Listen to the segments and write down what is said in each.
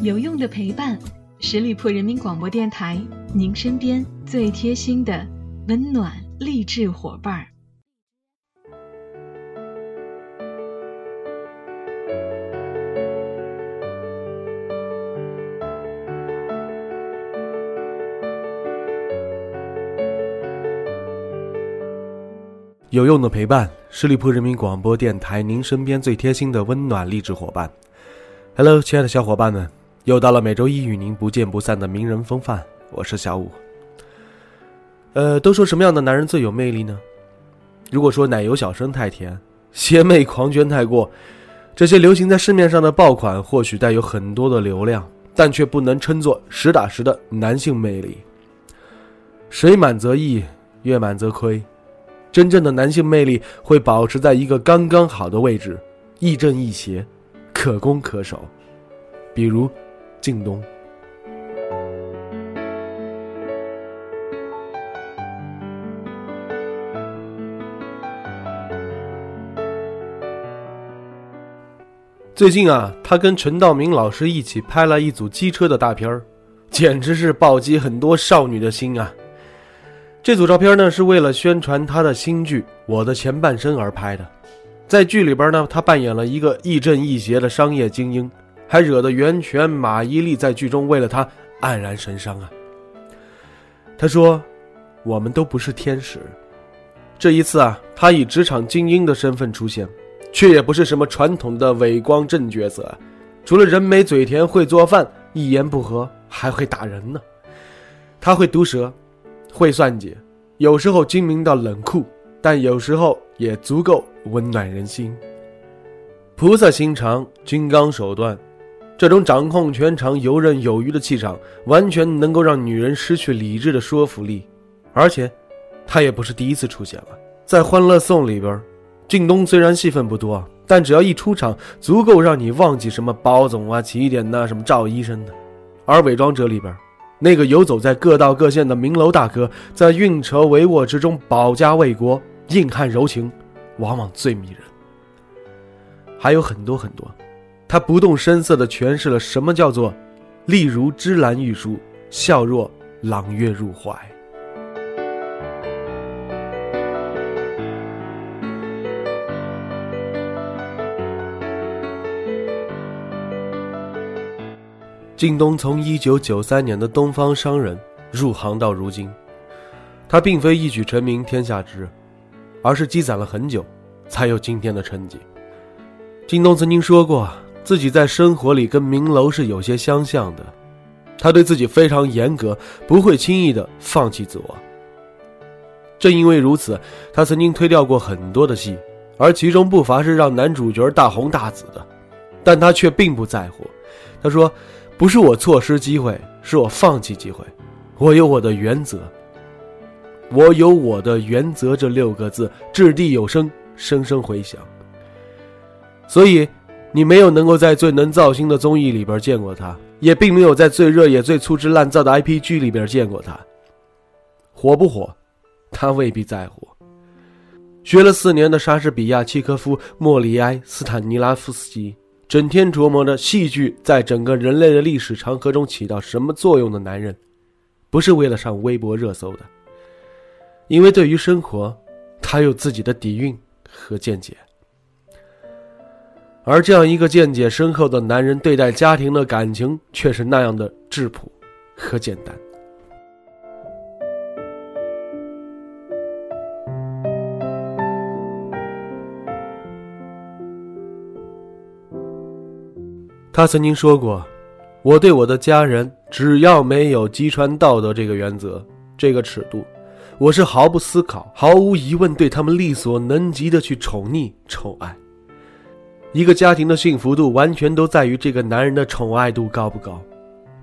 有用的陪伴，十里铺人民广播电台，您身边最贴心的温暖励志伙伴儿。有用的陪伴，十里铺人民广播电台，您身边最贴心的温暖励志伙伴。Hello，亲爱的小伙伴们，又到了每周一与您不见不散的名人风范，我是小五。呃，都说什么样的男人最有魅力呢？如果说奶油小生太甜，邪魅狂狷太过，这些流行在市面上的爆款或许带有很多的流量，但却不能称作实打实的男性魅力。水满则溢，月满则亏，真正的男性魅力会保持在一个刚刚好的位置，亦正亦邪。可攻可守，比如靳东。最近啊，他跟陈道明老师一起拍了一组机车的大片儿，简直是暴击很多少女的心啊！这组照片呢，是为了宣传他的新剧《我的前半生》而拍的。在剧里边呢，他扮演了一个亦正亦邪的商业精英，还惹得袁泉、马伊琍在剧中为了他黯然神伤啊。他说：“我们都不是天使。”这一次啊，他以职场精英的身份出现，却也不是什么传统的伪光正角色，除了人美嘴甜、会做饭、一言不合还会打人呢。他会毒舌，会算计，有时候精明到冷酷。但有时候也足够温暖人心。菩萨心肠，金刚手段，这种掌控全场、游刃有余的气场，完全能够让女人失去理智的说服力。而且，他也不是第一次出现了。在《欢乐颂》里边，靳东虽然戏份不多，但只要一出场，足够让你忘记什么包总啊、起点呐、什么赵医生的。而《伪装者》里边，那个游走在各道各县的名楼大哥，在运筹帷幄之中保家卫国。硬汉柔情，往往最迷人。还有很多很多，他不动声色地诠释了什么叫做“丽如芝兰玉书，笑若朗月入怀”。靳东从一九九三年的东方商人入行到如今，他并非一举成名天下知。而是积攒了很久，才有今天的成绩。靳东曾经说过，自己在生活里跟明楼是有些相像的，他对自己非常严格，不会轻易的放弃自我。正因为如此，他曾经推掉过很多的戏，而其中不乏是让男主角大红大紫的，但他却并不在乎。他说：“不是我错失机会，是我放弃机会，我有我的原则。”我有我的原则，这六个字掷地有声，声声回响。所以，你没有能够在最能造星的综艺里边见过他，也并没有在最热也最粗制滥造的 IPG 里边见过他。火不火，他未必在乎。学了四年的莎士比亚、契诃夫、莫里埃、斯坦尼拉夫斯基，整天琢磨着戏剧在整个人类的历史长河中起到什么作用的男人，不是为了上微博热搜的。因为对于生活，他有自己的底蕴和见解，而这样一个见解深厚的男人，对待家庭的感情却是那样的质朴和简单。他曾经说过：“我对我的家人，只要没有击穿道德这个原则，这个尺度。”我是毫不思考、毫无疑问对他们力所能及的去宠溺、宠爱。一个家庭的幸福度完全都在于这个男人的宠爱度高不高。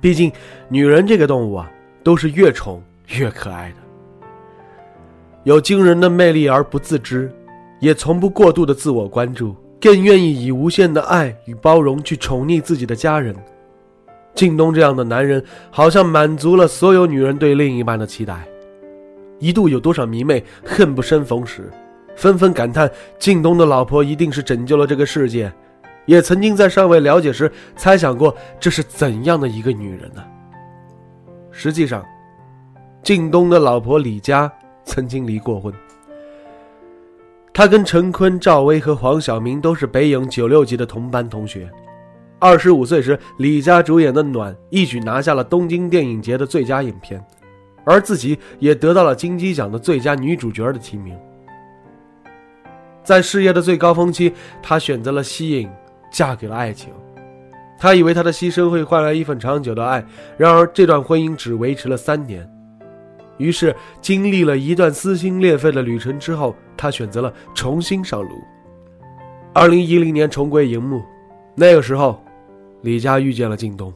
毕竟，女人这个动物啊，都是越宠越可爱的，有惊人的魅力而不自知，也从不过度的自我关注，更愿意以无限的爱与包容去宠溺自己的家人。靳东这样的男人，好像满足了所有女人对另一半的期待。一度有多少迷妹恨不生逢时，纷纷感叹靳东的老婆一定是拯救了这个世界，也曾经在尚未了解时猜想过这是怎样的一个女人呢？实际上，靳东的老婆李佳曾经离过婚。他跟陈坤、赵薇和黄晓明都是北影九六级的同班同学。二十五岁时，李佳主演的《暖》一举拿下了东京电影节的最佳影片，而自己也得到了金鸡奖的最佳女主角的提名。在事业的最高峰期，她选择了息影，嫁给了爱情。她以为她的牺牲会换来一份长久的爱，然而这段婚姻只维持了三年。于是，经历了一段撕心裂肺的旅程之后，她选择了重新上路。二零一零年重归荧幕，那个时候。李佳遇见了靳东，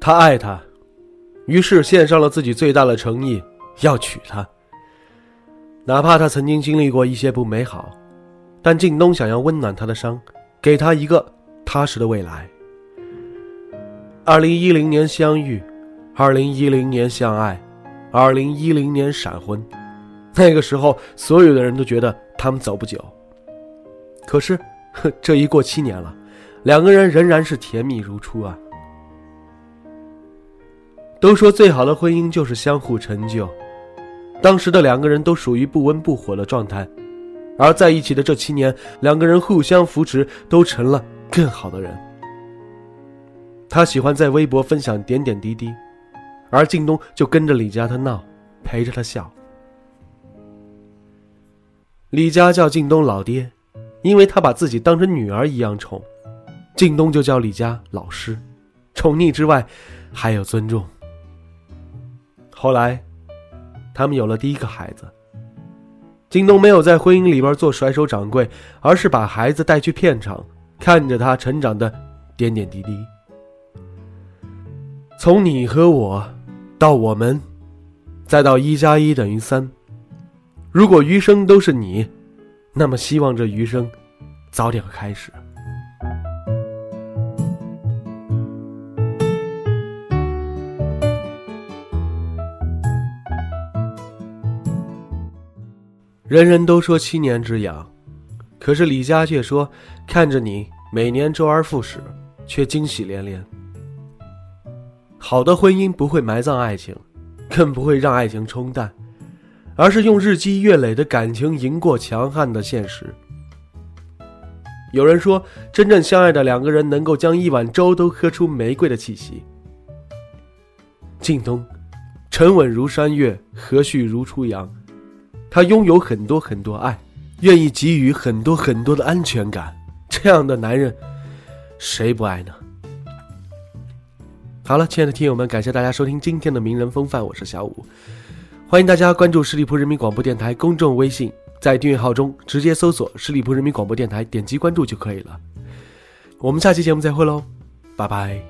他爱她，于是献上了自己最大的诚意，要娶她。哪怕他曾经经历过一些不美好，但靳东想要温暖他的伤，给他一个踏实的未来。二零一零年相遇。二零一零年相爱，二零一零年闪婚，那个时候所有的人都觉得他们走不久。可是，这一过七年了，两个人仍然是甜蜜如初啊。都说最好的婚姻就是相互成就，当时的两个人都属于不温不火的状态，而在一起的这七年，两个人互相扶持，都成了更好的人。他喜欢在微博分享点点滴滴。而靳东就跟着李佳他闹，陪着他笑。李佳叫靳东老爹，因为他把自己当成女儿一样宠；靳东就叫李佳老师，宠溺之外还有尊重。后来，他们有了第一个孩子。靳东没有在婚姻里边做甩手掌柜，而是把孩子带去片场，看着他成长的点点滴滴。从你和我。到我们，再到一加一等于三。如果余生都是你，那么希望这余生早点开始。人人都说七年之痒，可是李佳却说看着你每年周而复始，却惊喜连连。好的婚姻不会埋葬爱情，更不会让爱情冲淡，而是用日积月累的感情赢过强悍的现实。有人说，真正相爱的两个人能够将一碗粥都喝出玫瑰的气息。靳东，沉稳如山岳，和煦如初阳，他拥有很多很多爱，愿意给予很多很多的安全感。这样的男人，谁不爱呢？好了，亲爱的听友们，感谢大家收听今天的名人风范，我是小五，欢迎大家关注十里铺人民广播电台公众微信，在订阅号中直接搜索十里铺人民广播电台，点击关注就可以了。我们下期节目再会喽，拜拜。